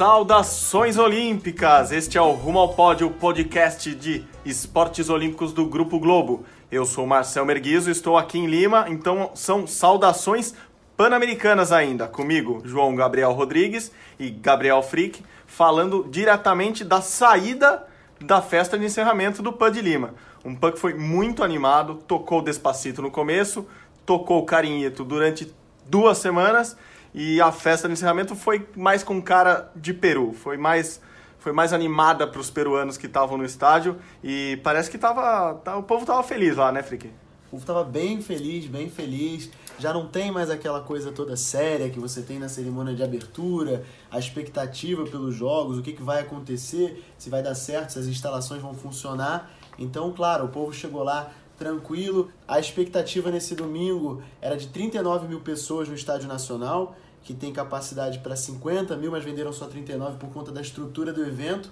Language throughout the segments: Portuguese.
Saudações Olímpicas! Este é o Rumo ao Pódio, podcast de esportes olímpicos do Grupo Globo. Eu sou Marcel Merguizo, estou aqui em Lima, então são saudações pan-americanas ainda. Comigo, João Gabriel Rodrigues e Gabriel Frick, falando diretamente da saída da festa de encerramento do PAN de Lima. Um PAN que foi muito animado, tocou Despacito no começo, tocou Carinhito durante duas semanas e a festa de encerramento foi mais com cara de Peru, foi mais foi mais animada para os peruanos que estavam no estádio e parece que tava, tá, o povo tava feliz lá, né, Frick? O povo tava bem feliz, bem feliz. Já não tem mais aquela coisa toda séria que você tem na cerimônia de abertura, a expectativa pelos jogos, o que, que vai acontecer, se vai dar certo, se as instalações vão funcionar. Então, claro, o povo chegou lá tranquilo. A expectativa nesse domingo era de 39 mil pessoas no Estádio Nacional que tem capacidade para 50 mil, mas venderam só 39 por conta da estrutura do evento.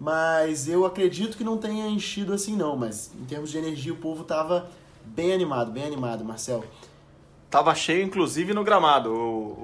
Mas eu acredito que não tenha enchido assim não, mas em termos de energia o povo estava bem animado, bem animado, Marcel. Tava cheio, inclusive, no gramado.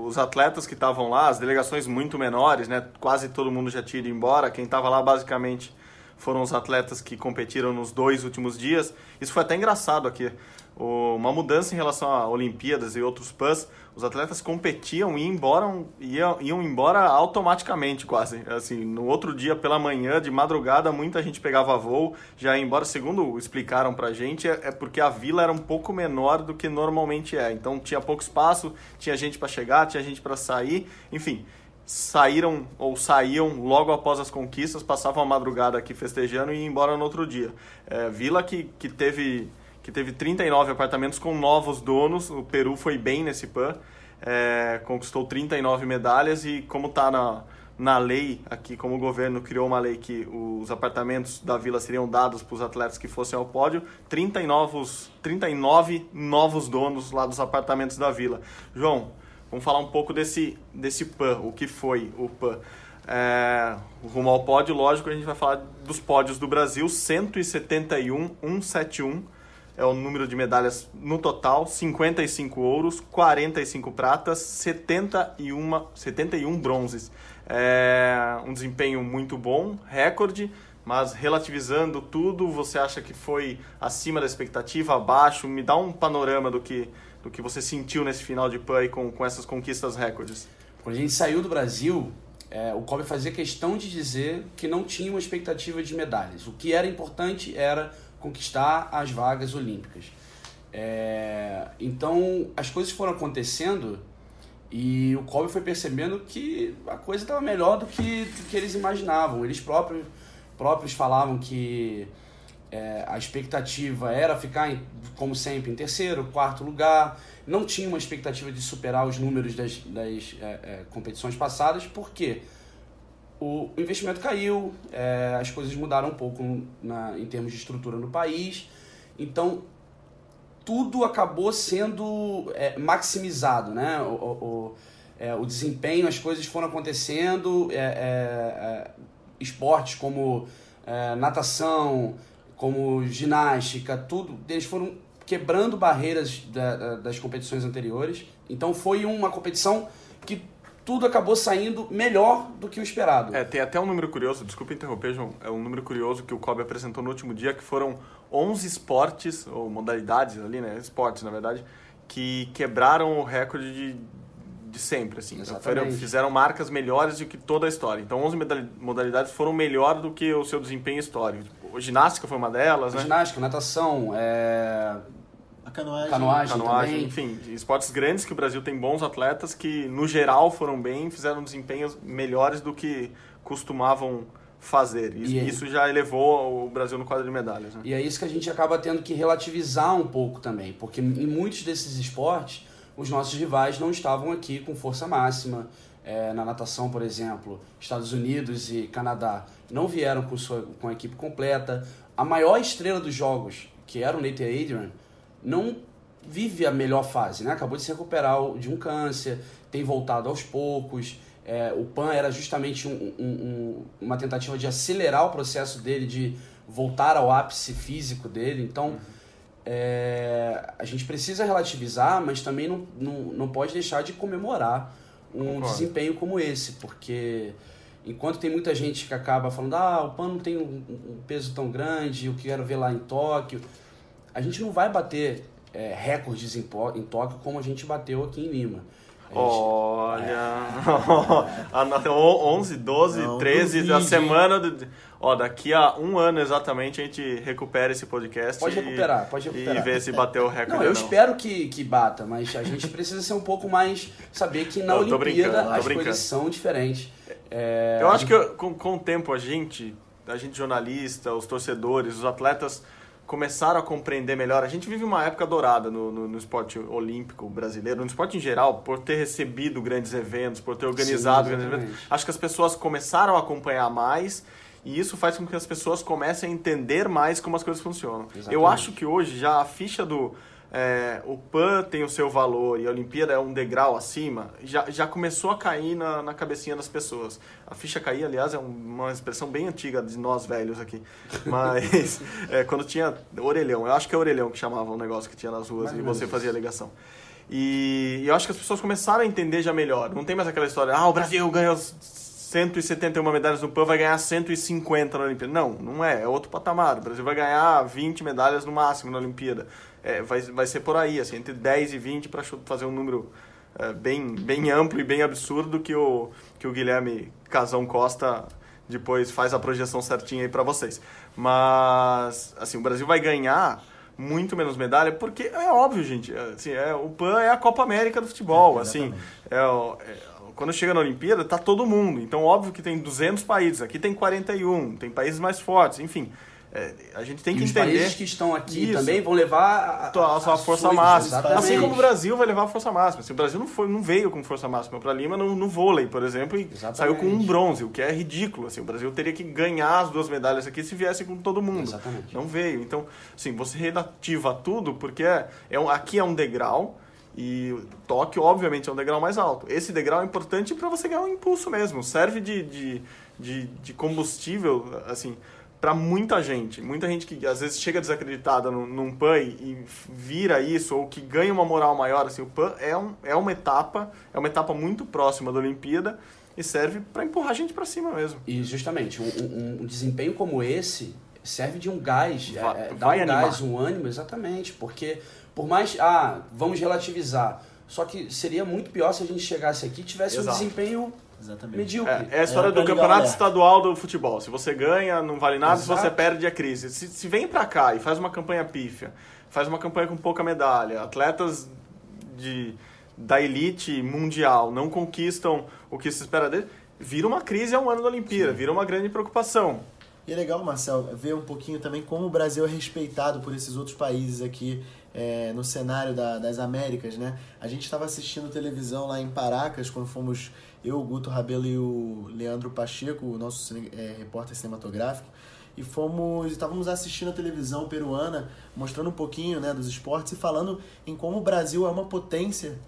Os atletas que estavam lá, as delegações muito menores, né? Quase todo mundo já tinha ido embora. Quem estava lá, basicamente, foram os atletas que competiram nos dois últimos dias. Isso foi até engraçado aqui. Uma mudança em relação a Olimpíadas e outros PANs os atletas competiam e embora, iam, iam embora automaticamente quase. Assim, no outro dia pela manhã, de madrugada, muita gente pegava voo, já ia embora. Segundo explicaram pra gente, é, é porque a vila era um pouco menor do que normalmente é. Então tinha pouco espaço, tinha gente para chegar, tinha gente para sair, enfim saíram ou saíam logo após as conquistas, passavam a madrugada aqui festejando e iam embora no outro dia. É, vila que, que teve que teve 39 apartamentos com novos donos. O Peru foi bem nesse PAN, é, conquistou 39 medalhas e como está na, na lei aqui, como o governo criou uma lei que os apartamentos da vila seriam dados para os atletas que fossem ao pódio, 39 novos, 39 novos donos lá dos apartamentos da vila. João, vamos falar um pouco desse, desse PAN, o que foi o PAN. É, rumo ao pódio, lógico, a gente vai falar dos pódios do Brasil, 171, 171 é o número de medalhas no total: 55 ouros, 45 pratas, 71, 71 bronzes. É um desempenho muito bom, recorde, mas relativizando tudo, você acha que foi acima da expectativa, abaixo? Me dá um panorama do que, do que você sentiu nesse final de PAI com, com essas conquistas recordes. Quando a gente saiu do Brasil, é, o Kobe fazia questão de dizer que não tinha uma expectativa de medalhas. O que era importante era conquistar as vagas olímpicas. É, então as coisas foram acontecendo e o Kobe foi percebendo que a coisa estava melhor do que, do que eles imaginavam. Eles próprios, próprios falavam que é, a expectativa era ficar, em, como sempre, em terceiro, quarto lugar. Não tinha uma expectativa de superar os números das, das é, é competições passadas, porque o investimento caiu, é, as coisas mudaram um pouco na, em termos de estrutura no país, então tudo acabou sendo é, maximizado, né? O, o, é, o, desempenho, as coisas foram acontecendo, é, esportes como natação, como ginástica, tudo, eles foram quebrando barreiras da, da, das competições anteriores. Então foi uma competição que tudo acabou saindo melhor do que o esperado. É, tem até um número curioso, desculpa interromper, João, é um número curioso que o Kobe apresentou no último dia, que foram 11 esportes, ou modalidades ali, né, esportes na verdade, que quebraram o recorde de, de sempre, assim. Então, fizeram marcas melhores do que toda a história. Então 11 modalidades foram melhor do que o seu desempenho histórico. A ginástica foi uma delas, a né? Ginástica, natação, é a canoagem. Canoagem, canoagem enfim, esportes grandes que o Brasil tem bons atletas que, no geral, foram bem, fizeram desempenhos melhores do que costumavam fazer. E, e isso já elevou o Brasil no quadro de medalhas. Né? E é isso que a gente acaba tendo que relativizar um pouco também, porque em muitos desses esportes os nossos rivais não estavam aqui com força máxima. é, na natação, por exemplo, Estados Unidos e Canadá não vieram com, sua, com a equipe completa. A maior estrela dos jogos, que era o Nathan Adrian, não vive a melhor fase, né? Acabou de se recuperar de um câncer, tem voltado aos poucos. É, o PAN era justamente um, um, um, uma tentativa de acelerar o processo dele, de voltar ao ápice físico dele. Então, uhum. É, a gente precisa relativizar, mas também não, não, não pode deixar de comemorar um Concordo. desempenho como esse, porque enquanto tem muita gente que acaba falando, ah, o PAN não tem um, um peso tão grande, eu quero ver lá em Tóquio, a gente não vai bater é, recordes em, em Tóquio como a gente bateu aqui em Lima. Olha, é. 11, 12, não, 13, a semana. Ó, daqui a um ano exatamente a gente recupera esse podcast. Pode recuperar, pode recuperar. E ver se bateu o recorde. Não, eu não. espero que, que bata, mas a gente precisa ser um pouco mais. Saber que na Olimpíada as coisas são diferentes. É, eu acho que com, com o tempo a gente, a gente jornalista, os torcedores, os atletas começaram a compreender melhor. A gente vive uma época dourada no, no, no, esporte olímpico brasileiro, no esporte em geral, por ter recebido grandes eventos, por ter organizado Sim, grandes eventos. Acho que as pessoas começaram a acompanhar mais e isso faz com que as pessoas comecem a entender mais como as coisas funcionam. Exatamente. Eu acho que hoje já a ficha do é, o PAN tem o seu valor e a Olimpíada é um degrau acima, já, já começou a cair na, na cabecinha das pessoas. A ficha cair, aliás, é uma expressão bem antiga de nós velhos aqui. Mas é, quando tinha orelhão, eu acho que é orelhão que chamava o negócio que tinha nas ruas e você fazia a ligação. E, e eu acho que as pessoas começaram a entender já melhor. Não tem mais aquela história, ah, o Brasil ganhou 171 medalhas no PAN, vai ganhar 150 na Olimpíada. Não, não é, é outro patamar. O Brasil vai ganhar 20 medalhas no máximo na Olimpíada é, vai, vai ser por aí, assim, entre 10 e 20 para fazer um número é, bem, bem amplo e bem absurdo que o, que o Guilherme Casão Costa depois faz a projeção certinha aí para vocês. Mas, assim, o Brasil vai ganhar muito menos medalha, porque é óbvio, gente, assim, é, o PAN é a Copa América do futebol, é, assim, é, é, quando chega na Olimpíada, tá todo mundo, então óbvio que tem 200 países, aqui tem 41, tem países mais fortes, enfim, é, a gente tem que e entender. Os países que estão aqui isso. também vão levar a, a, a sua força máxima. Exatamente. Assim como o Brasil vai levar a força máxima. Assim, o Brasil não, foi, não veio com força máxima para Lima no, no, vôlei, por exemplo, e exatamente. saiu com um bronze, o que é ridículo. Assim, o Brasil teria que ganhar as duas medalhas aqui se viesse com todo mundo. Exatamente. Não veio. Então, assim, você relativa tudo, porque é, é um, aqui é um degrau. E Tóquio, obviamente, é um degrau mais alto. Esse degrau é importante para você ganhar um impulso mesmo. Serve de, de, de, de combustível, assim, para muita gente. Muita gente que às vezes chega desacreditada num, num PAN e, vira isso, ou que ganha uma moral maior. Assim, o PAN é, um, é uma etapa, é uma etapa muito próxima da Olimpíada e serve para empurrar a gente para cima mesmo. E justamente, um, um, um, desempenho como esse serve de um gás, vai, é, dá um animar. gás, um ânimo, exatamente, porque por mais, ah, vamos relativizar, só que seria muito pior se a gente chegasse aqui e tivesse Exato. um desempenho Exatamente. Medíocre. É, é a história é, do campeonato estadual do futebol. Se você ganha, não vale nada, Exato. se você perde, é crise. Se, se vem pra cá e faz uma campanha pífia, faz uma campanha com pouca medalha, atletas de, da elite mundial não conquistam o que se espera deles, vira uma crise ao ano da Olimpíada, Sim. vira uma grande preocupação. E é legal, Marcel, ver um pouquinho também como o Brasil é respeitado por esses outros países aqui é, no cenário da, das Américas, né? A gente estava assistindo televisão lá em Paracas, quando fomos eu, o Guto Rabelo e o Leandro Pacheco, o nosso é, repórter cinematográfico, e fomos estávamos assistindo a televisão peruana, mostrando um pouquinho né, dos esportes e falando em como o Brasil é uma potência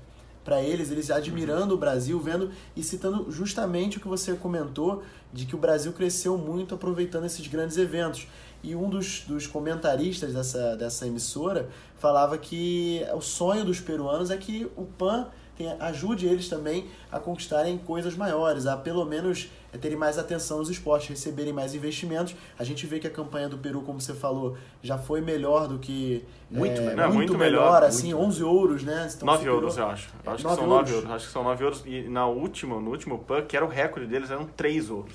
para eles, eles admirando o Brasil, vendo e citando justamente o que você comentou de que o Brasil cresceu muito aproveitando esses grandes eventos. E um dos, dos comentaristas dessa, dessa emissora falava que o sonho dos peruanos é que o PAN tem, ajude eles também a conquistarem coisas maiores, a pelo menos é, terem mais atenção nos esportes, receberem mais investimentos. A gente vê que a campanha do Peru, como você falou, já foi melhor do que. Muito, é, melhor. muito, muito melhor, melhor, assim, muito 11 ouros, né? Então, 9 euros, eu acho. acho que são 9 euros. Acho que são 9 euros. E na última, no último PAN, que era o recorde deles, eram 3 ouros.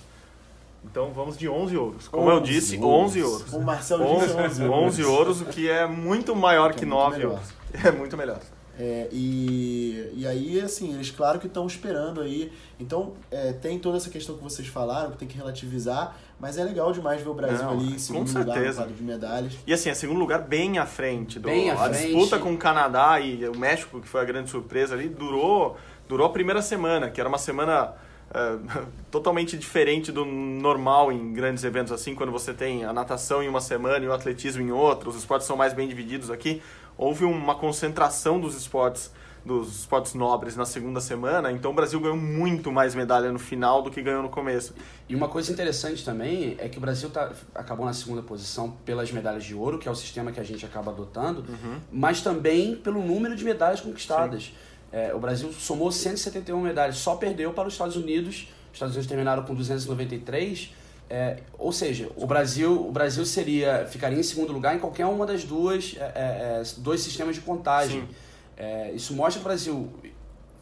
Então vamos de 11 ouros. Como 11 eu disse, 11 ouros. O Marcelo 11, disse 11 ouros. 11 ouros, o que é muito maior que, que é 9 ouros. É muito melhor. É, e, e aí, assim, eles claro que estão esperando aí. Então, é, tem toda essa questão que vocês falaram, que tem que relativizar, mas é legal demais ver o Brasil Não, ali em segundo lugar no quadro de medalhas. E assim, é segundo lugar bem à frente. Do, bem à a frente. disputa com o Canadá e o México, que foi a grande surpresa ali, durou durou a primeira semana, que era uma semana é, totalmente diferente do normal em grandes eventos assim, quando você tem a natação em uma semana e o atletismo em outra, os esportes são mais bem divididos aqui. Houve uma concentração dos esportes dos esportes nobres na segunda semana, então o Brasil ganhou muito mais medalha no final do que ganhou no começo. E uma coisa interessante também é que o Brasil tá, acabou na segunda posição pelas medalhas de ouro, que é o sistema que a gente acaba adotando, uhum. mas também pelo número de medalhas conquistadas. É, o Brasil somou 171 medalhas, só perdeu para os Estados Unidos. Os Estados Unidos terminaram com 293. É, ou seja, o Brasil, o Brasil seria ficaria em segundo lugar em qualquer uma das duas é, é, é dois sistemas de contagem. É, isso mostra que o Brasil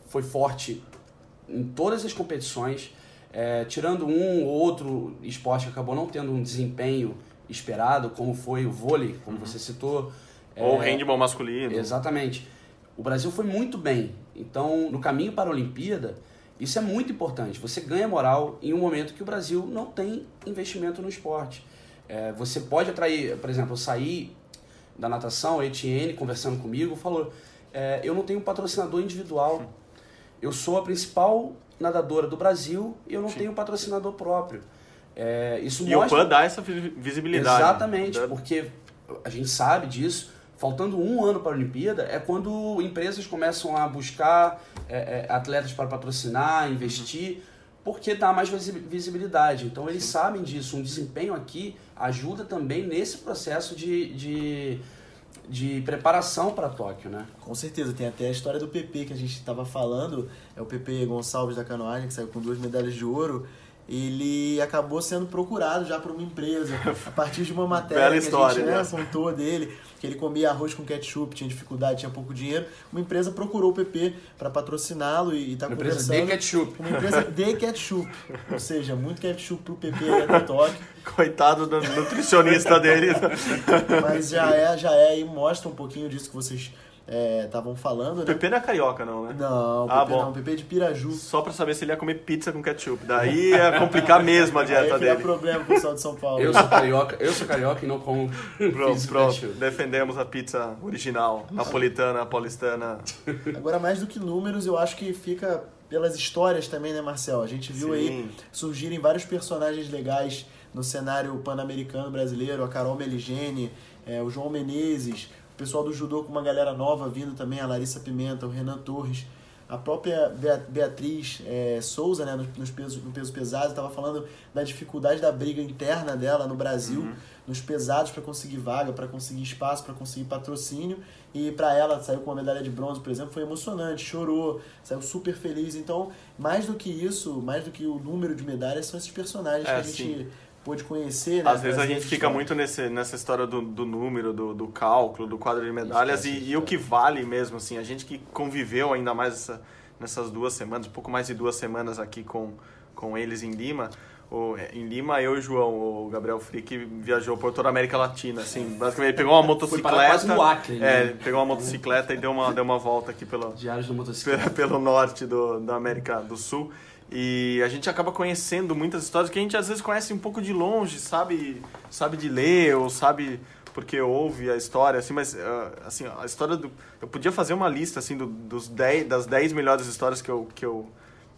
foi forte em todas as competições, tirando um ou outro esporte que acabou não tendo um desempenho esperado, como foi o vôlei, como uhum. você citou. Ou o handball masculino. Exatamente. O Brasil foi muito bem. Então, no caminho para a Olimpíada, isso é muito importante. Você ganha moral em um momento que o Brasil não tem investimento no esporte. É, você pode atrair, por exemplo, eu saí da natação, a Etienne conversando comigo, falou: é, eu não tenho um patrocinador individual. Eu sou a principal nadadora do Brasil e eu não Sim. tenho um patrocinador próprio. É, isso e mostra... o PAN dá essa visibilidade. Exatamente, porque a gente sabe disso faltando um ano para a Olimpíada, é quando empresas começam a buscar é, é, atletas para patrocinar, investir, porque dá mais visibilidade. Então eles sabem disso. Um desempenho aqui ajuda também nesse processo de, de, de preparação para Tóquio, né? Com certeza. Tem até a história do PP que a gente estava falando. É o PP Gonçalves da canoagem, que saiu com duas medalhas de ouro ele acabou sendo procurado já por uma empresa a partir de uma matéria Bela que história, a gente né? contou dele, que ele comia arroz com ketchup, tinha dificuldade, tinha pouco dinheiro. Uma empresa procurou o PP para patrociná-lo e está conversando. Empresa de ketchup. Uma empresa de ketchup. Ou seja, muito ketchup pro PP aí até Tóquio. Coitado do nutricionista dele. Mas já é, já é e mostra um pouquinho disso que vocês estavam é, falando, né? Pepe não é carioca, não, né? Não, ah, Pepe bom. não, Pepe é de Piraju. Só pra saber se ele ia comer pizza com ketchup. Daí ia complicar mesmo a dieta Aí dele. problema pro pessoal de São Paulo. Eu sou carioca, eu sou carioca e não como Pronto, pronto. Defendemos a pizza original, napolitana, paulistana. Agora, mais do que números, eu acho que fica pelas histórias também, né, Marcel? A gente viu Sim. aí surgirem vários personagens legais no cenário pan-americano brasileiro, a Carol Meligeni, é, o João Menezes, pessoal do judô com uma galera nova vindo também, a Larissa Pimenta, o Renan Torres, a própria Beatriz é, Souza, né, nos pesos, no peso pesado, estava falando da dificuldade da briga interna dela no Brasil, uhum. nos pesados para conseguir vaga, para conseguir espaço, para conseguir patrocínio. E para ela, saiu com uma medalha de bronze, por exemplo, foi emocionante, chorou, saiu super feliz. Então, mais do que isso, mais do que o número de medalhas, são esses personagens é, que a gente. Sim pôde conhecer. Né, Às vezes a gente fica muito nesse, nessa história do, do número, do, do cálculo, do quadro de medalhas e, e, o que vale mesmo, assim, a gente que conviveu ainda mais essa, nessas duas semanas, um pouco mais de duas semanas aqui com, com eles em Lima. O, em Lima, eu e o João, o Gabriel Frick, viajou por toda a América Latina, assim, basicamente ele pegou uma motocicleta, no Acre, né? é, pegou uma motocicleta e deu uma, deu uma volta aqui pelo, Diários do motocicleta. pelo norte do, da América do Sul. E a gente acaba conhecendo muitas histórias que a gente às vezes conhece um pouco de longe, sabe, sabe de ler ou sabe porque ouve a história, assim, mas uh, assim, a história do eu podia fazer uma lista assim do, dos 10 das 10 melhores histórias que eu que eu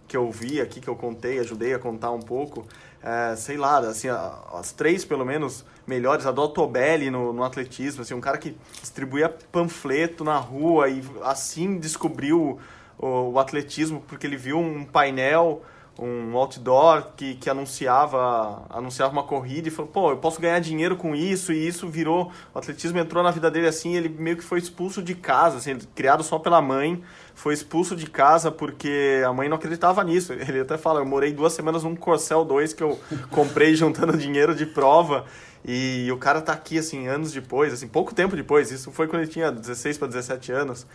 que eu vi aqui, que eu contei, ajudei a contar um pouco. É, sei lá, assim, as três pelo menos melhores, a do Altobelli no, no atletismo, assim, um cara que distribuía panfleto na rua e assim descobriu o, o atletismo porque ele viu um painel, um outdoor que, que anunciava, anunciava uma corrida e falou, pô, eu posso ganhar dinheiro com isso, e isso virou, o atletismo entrou na vida dele assim, ele meio que foi expulso de casa, assim, criado só pela mãe, foi expulso de casa porque a mãe não acreditava nisso. Ele até fala, eu morei duas semanas num Corcel 2 que eu comprei juntando dinheiro de prova, e o cara tá aqui, assim, anos depois, assim, pouco tempo depois, isso foi quando ele tinha 16 para 17 anos,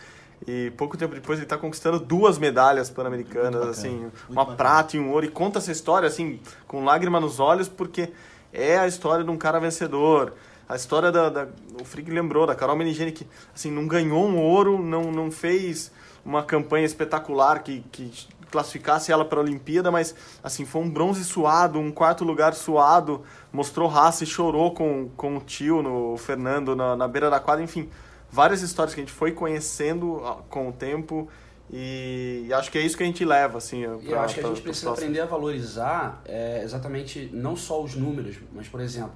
e pouco tempo depois ele está conquistando duas medalhas pan-americanas, assim, uma bacana. prata e um ouro. E conta essa história, assim, com lágrima nos olhos, porque é a história de um cara vencedor. A história da. da o Frick lembrou, da Carol Menigeni, que assim, não ganhou um ouro, não, não fez uma campanha espetacular que, que classificasse ela para a Olimpíada, mas assim, foi um bronze suado, um quarto lugar suado, mostrou raça e chorou com, com o tio, no Fernando, na, na beira da quadra, enfim várias histórias que a gente foi conhecendo com o tempo E, acho que é isso que a gente leva, assim. E eu acho que a gente precisa aprender a valorizar é, exatamente não só os números, mas, por exemplo,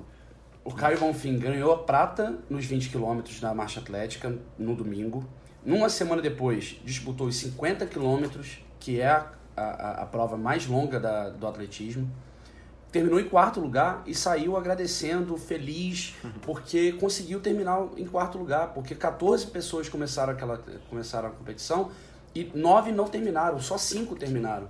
o Caio Bonfim ganhou a prata nos 20 quilômetros da marcha atlética no domingo. Numa semana depois, disputou os 50 quilômetros, que é a, a, a, prova mais longa da, do atletismo. Terminou em quarto lugar e saiu agradecendo, feliz, porque conseguiu terminar em quarto lugar, porque 14 pessoas começaram, aquela, começaram a competição e nove não terminaram, só cinco terminaram.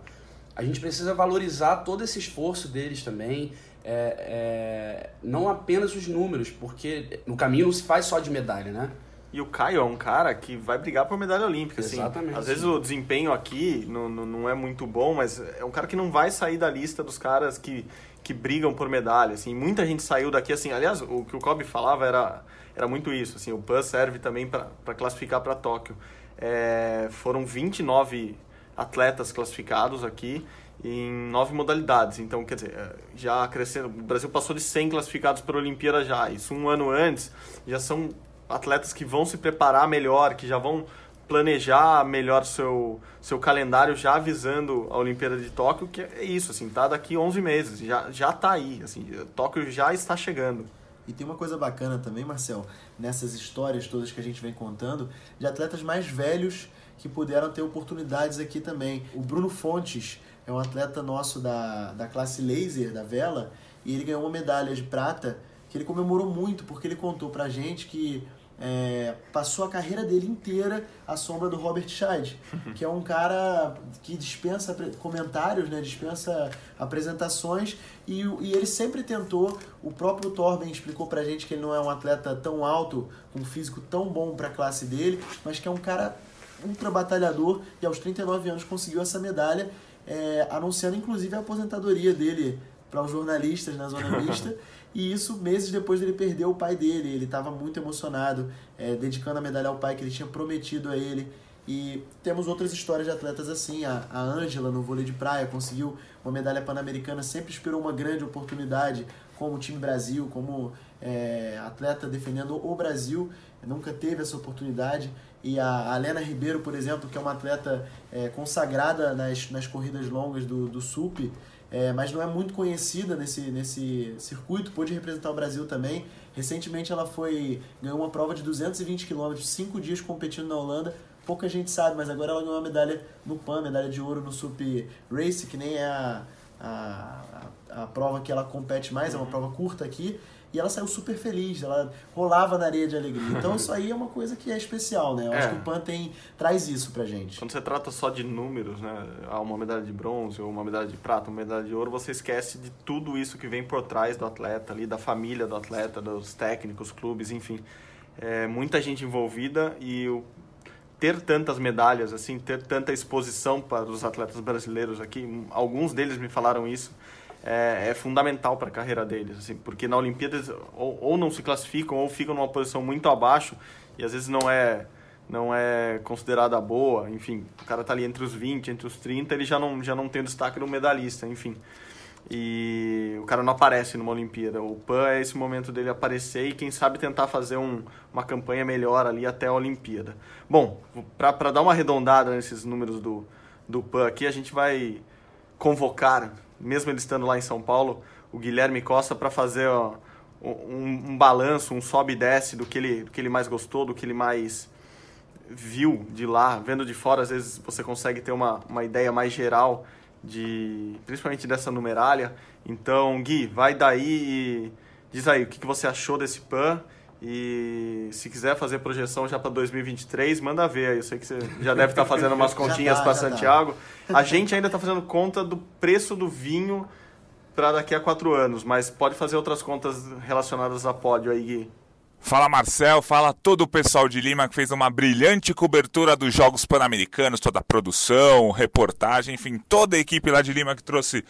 A gente precisa valorizar todo esse esforço deles também, é, é, não apenas os números, porque no caminho não se faz só de medalha, né? E o Caio é um cara que vai brigar por medalha olímpica, assim. Exatamente. Às vezes o desempenho aqui não, não, não, é muito bom, mas é um cara que não vai sair da lista dos caras que, que brigam por medalha, assim. Muita gente saiu daqui, assim. Aliás, o que o Kobe falava era, era muito isso, assim. O PAN serve também para classificar para Tóquio. É, foram 29 atletas classificados aqui em nove modalidades. Então, quer dizer, é, já crescendo. O Brasil passou de 100 classificados para a Olimpíada já. Isso um ano antes. Já são atletas que vão se preparar melhor, que já vão planejar melhor seu, seu calendário já avisando a Olimpíada de Tóquio, que é isso, assim, tá daqui 11 meses, já, já tá aí, assim, Tóquio já está chegando. E tem uma coisa bacana também, Marcel, nessas histórias todas que a gente vem contando, de atletas mais velhos que puderam ter oportunidades aqui também. O Bruno Fontes é um atleta nosso da, da classe laser, da vela, e ele ganhou uma medalha de prata que ele comemorou muito, porque ele contou pra gente que é, passou a carreira dele inteira à sombra do Robert Scheid, que é um cara que dispensa comentários, né, dispensa apresentações, e, e, ele sempre tentou, o próprio Torben explicou pra gente que ele não é um atleta tão alto, com um físico tão bom pra classe dele, mas que é um cara ultra batalhador, e aos 39 anos conseguiu essa medalha, é, anunciando inclusive a aposentadoria dele para os jornalistas na zona mista, E isso meses depois dele perder o pai dele. Ele estava muito emocionado, é, dedicando a medalha ao pai que ele tinha prometido a ele. E temos outras histórias de atletas assim. A Ângela, no vôlei de praia, conseguiu uma medalha pan-americana, sempre esperou uma grande oportunidade como time Brasil, como é, atleta defendendo o Brasil, nunca teve essa oportunidade. E a, a Lena Ribeiro, por exemplo, que é uma atleta é, consagrada nas, nas corridas longas do, do SUP, é, mas não é muito conhecida nesse, nesse circuito, pôde representar o Brasil também. Recentemente ela foi ganhou uma prova de 220 km, cinco dias competindo na Holanda. Pouca gente sabe, mas agora ela ganhou uma medalha no PAN, medalha de ouro no Sup Race, que nem é a, a, a, a prova que ela compete mais, uhum. é uma prova curta aqui e ela saiu super feliz, ela rolava na areia de alegria. Então isso aí é uma coisa que é especial, né? Eu é. acho que o PAN tem, traz isso pra gente. Quando você trata só de números, né? Ah, uma medalha de bronze, ou uma medalha de prata, uma medalha de ouro, você esquece de tudo isso que vem por trás do atleta ali, da família do atleta, dos técnicos, clubes, enfim. É, muita gente envolvida e o ter tantas medalhas, assim, ter tanta exposição para os atletas brasileiros aqui, alguns deles me falaram isso, é, é fundamental para a carreira deles, assim, porque na Olimpíada ou, ou não se classificam ou ficam numa posição muito abaixo e às vezes não é não é considerada boa, enfim, o cara tá ali entre os 20, entre os 30, ele já não, já não tem destaque no medalhista, enfim. E o cara não aparece numa Olimpíada. O PAN é esse momento dele aparecer e quem sabe tentar fazer um, uma campanha melhor ali até a Olimpíada. Bom, para dar uma arredondada nesses números do, do PAN aqui, a gente vai convocar mesmo ele estando lá em São Paulo, o Guilherme Costa para fazer ó, um, um, balanço, um sobe e desce do que, ele, do que ele mais gostou, do que ele mais viu de lá. Vendo de fora, às vezes você consegue ter uma, uma ideia mais geral, de principalmente dessa numeralha. Então, Gui, vai daí e diz aí o que, que você achou desse PAN e se quiser fazer projeção já para 2023, manda ver. Eu sei que você já deve estar tá fazendo umas continhas para Santiago. Tá. A gente ainda está fazendo conta do preço do vinho para daqui a quatro anos, mas pode fazer outras contas relacionadas a pódio aí, Gui. Fala Marcel, fala todo o pessoal de Lima que fez uma brilhante cobertura dos Jogos Pan-Americanos, toda a produção, reportagem, enfim, toda a equipe lá de Lima que trouxe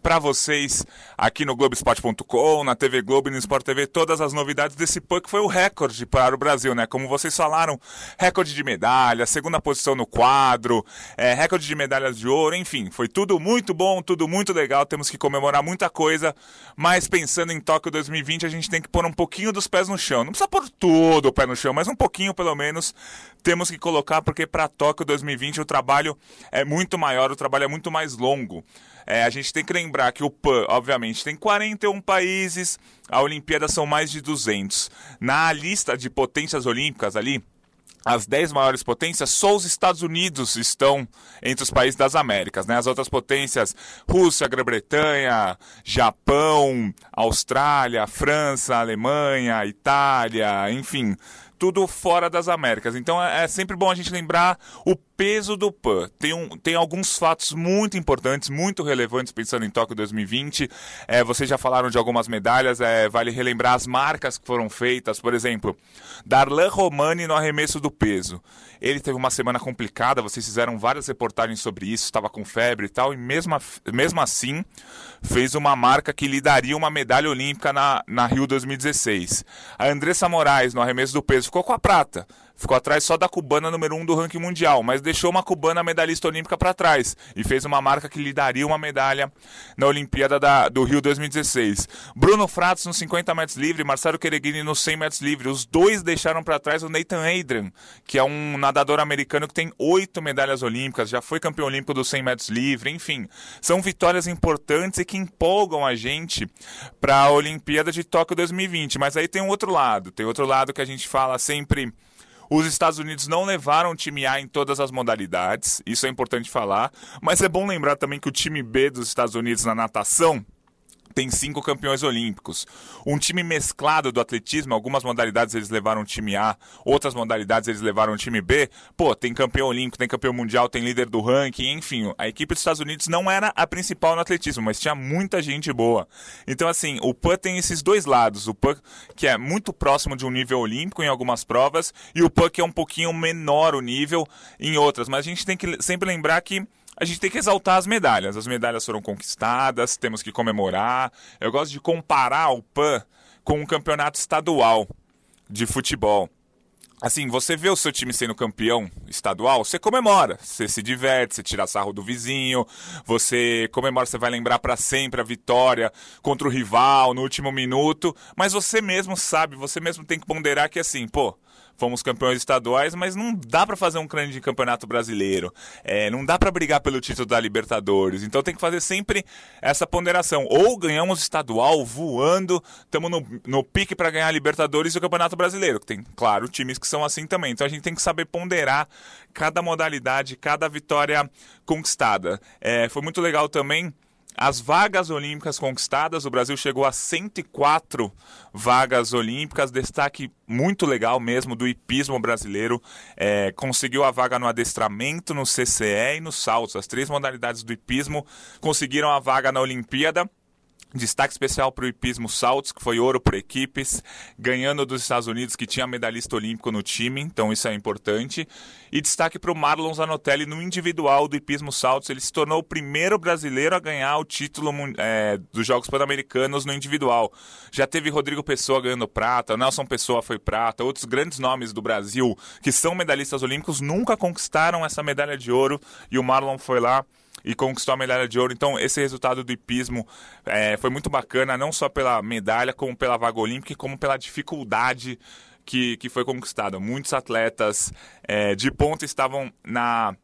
para vocês aqui no Globesport.com, na TV Globo e no Sport TV todas as novidades desse PAN que foi o recorde para o Brasil, né? Como vocês falaram, recorde de medalha, segunda posição no quadro, é, recorde de medalhas de ouro, enfim, foi tudo muito bom, tudo muito legal, temos que comemorar muita coisa, mas pensando em Tóquio 2020 a gente tem que pôr um pouquinho dos pés no chão precisa pôr todo o pé no chão, mas um pouquinho pelo menos temos que colocar, porque para Tóquio 2020 o trabalho é muito maior, o trabalho é muito mais longo. É, a gente tem que lembrar que o PAN, obviamente, tem 41 países, a Olimpíada são mais de 200. Na lista de potências olímpicas ali, as 10 maiores potências, só os Estados Unidos estão entre os países das Américas. Né? As outras potências, Rússia, Grã-Bretanha, Japão, Austrália, França, Alemanha, Itália, enfim, tudo fora das Américas. Então é, é sempre bom a gente lembrar o peso do PAN. Tem, um, tem alguns fatos muito importantes, muito relevantes pensando em Tóquio 2020. É, vocês já falaram de algumas medalhas, é, vale relembrar as marcas que foram feitas. Por exemplo, Darlan Romani no arremesso do peso. Ele teve uma semana complicada, vocês fizeram várias reportagens sobre isso, estava com febre e tal, e mesmo, mesmo assim fez uma marca que lhe daria uma medalha olímpica na, na Rio 2016. A Andressa Moraes no arremesso do peso ficou com a prata. Ficou atrás só da cubana número 1 um do ranking mundial, mas deixou uma cubana medalhista olímpica para trás e fez uma marca que lhe daria uma medalha na Olimpíada da, do Rio 2016. Bruno Fratos nos 50 metros livre, Marcelo Quereguini nos 100 metros livre. Os dois deixaram para trás o Nathan Adrian, que é um nadador americano que tem oito medalhas olímpicas, já foi campeão olímpico dos 100 metros livre, enfim. São vitórias importantes e que empolgam a gente para a Olimpíada de Tóquio 2020. Mas aí tem um outro lado, tem outro lado que a gente fala sempre os Estados Unidos não levaram o time A em todas as modalidades, isso é importante falar, mas é bom lembrar também que o time B dos Estados Unidos na natação tem cinco campeões olímpicos. Um time mesclado do atletismo, algumas modalidades eles levaram o time A, outras modalidades eles levaram o time B. Pô, tem campeão olímpico, tem campeão mundial, tem líder do ranking, enfim. A equipe dos Estados Unidos não era a principal no atletismo, mas tinha muita gente boa. Então, assim, o PAN tem esses dois lados. O PAN que é muito próximo de um nível olímpico em algumas provas, e o PAN que é um pouquinho menor o nível em outras. Mas a gente tem que sempre lembrar que a gente tem que exaltar as medalhas. As medalhas foram conquistadas, temos que comemorar. Eu gosto de comparar o PAN com um campeonato estadual de futebol. Assim, você vê o seu time sendo campeão estadual, você comemora, você se diverte, você tira sarro do vizinho, você comemora, você vai lembrar para sempre a vitória contra o rival no último minuto, mas você mesmo sabe, você mesmo tem que ponderar que assim, pô, fomos campeões estaduais, mas não dá para fazer um grande campeonato brasileiro. É, não dá para brigar pelo título da Libertadores. Então tem que fazer sempre essa ponderação. Ou ganhamos estadual voando, estamos no, no pique para ganhar a Libertadores e o Campeonato Brasileiro. Tem, claro, times que são assim também. Então a gente tem que saber ponderar cada modalidade, cada vitória conquistada. É, foi muito legal também as vagas olímpicas conquistadas, o Brasil chegou a 104 vagas olímpicas, destaque muito legal mesmo do hipismo brasileiro. É, conseguiu a vaga no adestramento, no CCE e no saltos. As três modalidades do hipismo conseguiram a vaga na Olimpíada. Destaque especial para o hipismo saltos, que foi ouro por equipes, ganhando dos Estados Unidos, que tinha medalhista olímpico no time, então isso é importante. E destaque para o Marlon Zanotelli no individual do hipismo saltos. Ele se tornou o primeiro brasileiro a ganhar o título é, dos Jogos Pan-Americanos no individual. Já teve Rodrigo Pessoa ganhando prata, Nelson Pessoa foi prata, outros grandes nomes do Brasil que são medalhistas olímpicos nunca conquistaram essa medalha de ouro e o Marlon foi lá e conquistou a medalha de ouro. Então, esse resultado do hipismo é, foi muito bacana, não só pela medalha, como pela vaga olímpica, como pela dificuldade que, que foi conquistada. Muitos atletas é, de ponta estavam na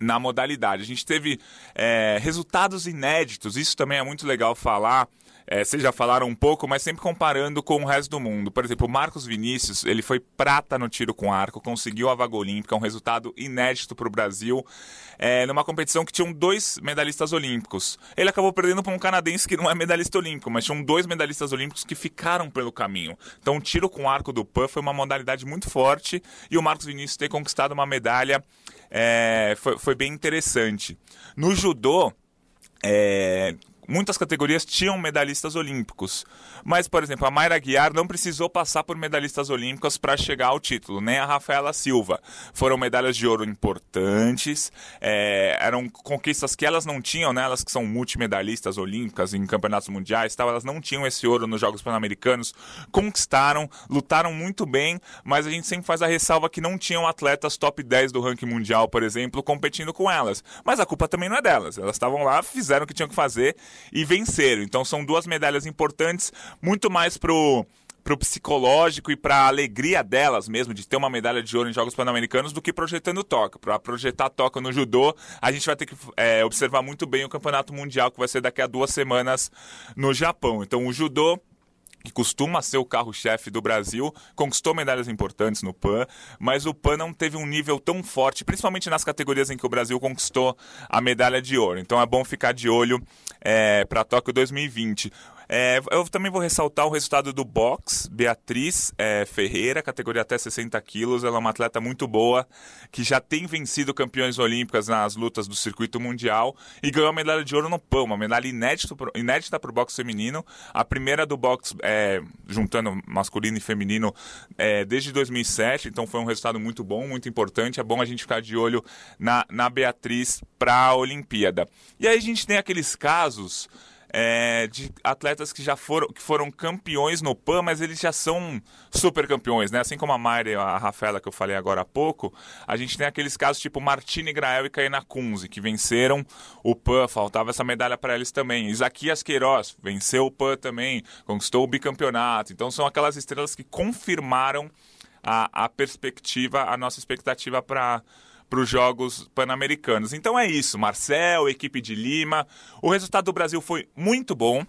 na modalidade. A gente teve é, resultados inéditos, isso também é muito legal falar. É, vocês já falaram um pouco, mas sempre comparando com o resto do mundo. Por exemplo, o Marcos Vinícius, ele foi prata no tiro com arco, conseguiu a vaga olímpica, um resultado inédito para o Brasil, é, numa competição que tinham dois medalhistas olímpicos. Ele acabou perdendo para um canadense que não é medalhista olímpico, mas tinham dois medalhistas olímpicos que ficaram pelo caminho. Então, o tiro com arco do PAN foi uma modalidade muito forte e o Marcos Vinícius ter conquistado uma medalha é, foi, foi bem interessante. No judô, é, muitas categorias tinham medalhistas olímpicos. Mas, por exemplo, a Mayra Guiar não precisou passar por medalhistas olímpicos para chegar ao título, nem a Rafaela Silva. Foram medalhas de ouro importantes, é, eram conquistas que elas não tinham, né? elas que são multimedalistas olímpicas em campeonatos mundiais tal, elas não tinham esse ouro nos Jogos Pan-Americanos, conquistaram, lutaram muito bem, mas a gente sempre faz a ressalva que não tinham atletas top 10 do ranking mundial, por exemplo, competindo com elas. Mas a culpa também não é delas, elas estavam lá, fizeram o que tinham que fazer e venceram. Então são duas medalhas importantes, muito mais pro pro psicológico e para a alegria delas mesmo de ter uma medalha de ouro em Jogos Pan-Americanos do que projetando Tóquio. Para projetar Tóquio no judô, a gente vai ter que é, observar muito bem o Campeonato Mundial que vai ser daqui a duas semanas no Japão. Então o judô que costuma ser o carro-chefe do Brasil, conquistou medalhas importantes no PAN, mas o PAN não teve um nível tão forte, principalmente nas categorias em que o Brasil conquistou a medalha de ouro. Então é bom ficar de olho é, para Tóquio 2020. É, eu também vou ressaltar o resultado do box. Beatriz é, Ferreira, categoria até 60 quilos. Ela é uma atleta muito boa, que já tem vencido campeões olímpicas nas lutas do circuito mundial e ganhou a medalha de ouro no PAN, uma medalha inédita, para o boxe feminino. A primeira do boxe, é, juntando masculino e feminino, é, desde 2007. Então foi um resultado muito bom, muito importante. É bom a gente ficar de olho na, na Beatriz para a Olimpíada. E aí a gente tem aqueles casos é, de atletas que já foram, que foram campeões no PAN, mas eles já são super campeões, né? Assim como a Mari e a Rafaela que eu falei agora há pouco, a gente tem aqueles casos tipo Martini Grael e Kaina Kunze, que venceram o PAN, faltava essa medalha para eles também. Isaquias Queiroz venceu o PAN também, conquistou o bicampeonato. Então são aquelas estrelas que confirmaram a, a perspectiva, a nossa expectativa para para os Jogos Pan-Americanos. Então é isso, Marcel, equipe de Lima. O resultado do Brasil foi muito bom.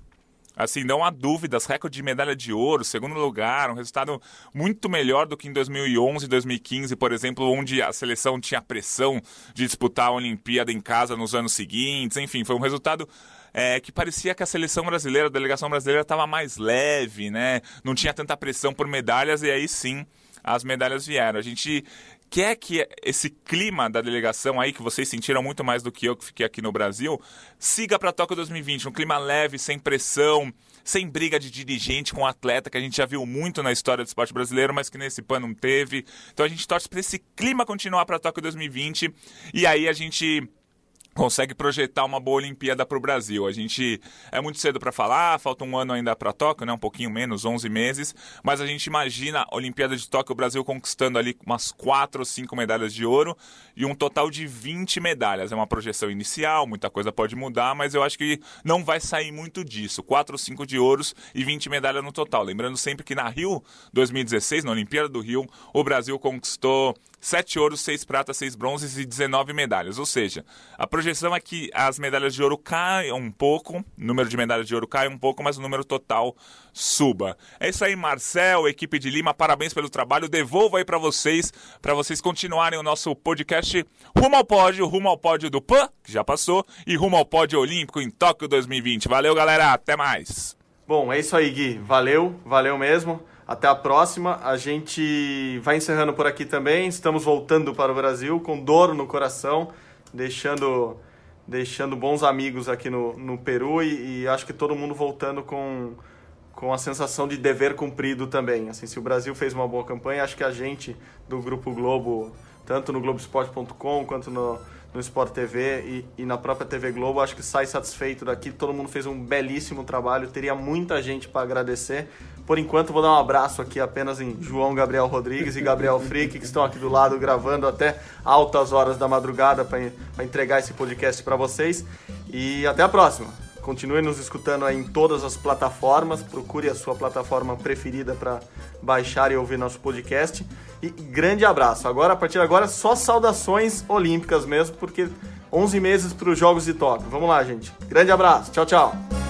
Assim, não há dúvidas, recorde de medalha de ouro, segundo lugar, um resultado muito melhor do que em 2011 e 2015, por exemplo, onde a seleção tinha pressão de disputar a Olimpíada em casa nos anos seguintes. Enfim, foi um resultado é, que parecia que a seleção brasileira, a delegação brasileira estava mais leve, né? Não tinha tanta pressão por medalhas e aí sim as medalhas vieram. A gente quer que esse clima da delegação aí, que vocês sentiram muito mais do que eu que fiquei aqui no Brasil, siga para Tóquio 2020. Um clima leve, sem pressão, sem briga de dirigente com atleta, que a gente já viu muito na história do esporte brasileiro, mas que nesse pano não teve. Então a gente torce para esse clima continuar para Tóquio 2020 e aí a gente consegue projetar uma boa Olimpíada para o Brasil. A gente é muito cedo para falar, falta um ano ainda para Tóquio, né? Um pouquinho menos, 11 meses, mas a gente imagina a Olimpíada de Tóquio o Brasil conquistando ali umas 4 ou 5 medalhas de ouro e um total de 20 medalhas. É uma projeção inicial, muita coisa pode mudar, mas eu acho que não vai sair muito disso. 4 ou 5 de ouros e 20 medalhas no total. Lembrando sempre que na Rio 2016, na Olimpíada do Rio, o Brasil conquistou 7 ouros, 6 pratas, 6 bronzes e 19 medalhas. Ou seja, a projeção é que as medalhas de ouro caiam um pouco, o número de medalhas de ouro cai um pouco, mas o número total suba. É isso aí, Marcel, equipe de Lima, parabéns pelo trabalho. Devolvo aí para vocês, para vocês continuarem o nosso podcast rumo ao pódio, rumo ao pódio do PAN, que já passou, e rumo ao pódio olímpico em Tóquio 2020. Valeu, galera, até mais. Bom, é isso aí, Gui. Valeu, valeu mesmo. Até a próxima. A gente vai encerrando por aqui também. Estamos voltando para o Brasil com dor no coração, deixando, deixando bons amigos aqui no, no Peru e, e acho que todo mundo voltando com, com a sensação de dever cumprido também. Assim, se o Brasil fez uma boa campanha, acho que a gente do Grupo Globo, tanto no Globoesporte.com quanto no, no Sport TV e, e, na própria TV Globo, acho que sai satisfeito daqui. Todo mundo fez um belíssimo trabalho, teria muita gente para agradecer. Por enquanto, vou dar um abraço aqui apenas em João Gabriel Rodrigues e Gabriel Frick, que estão aqui do lado gravando até altas horas da madrugada para entregar esse podcast para vocês. E até a próxima. Continue nos escutando em todas as plataformas. Procure a sua plataforma preferida para baixar e ouvir nosso podcast. E grande abraço. Agora, a partir de agora, só saudações olímpicas mesmo, porque 11 meses para os Jogos de Tóquio. Vamos lá, gente. Grande abraço. Tchau, tchau.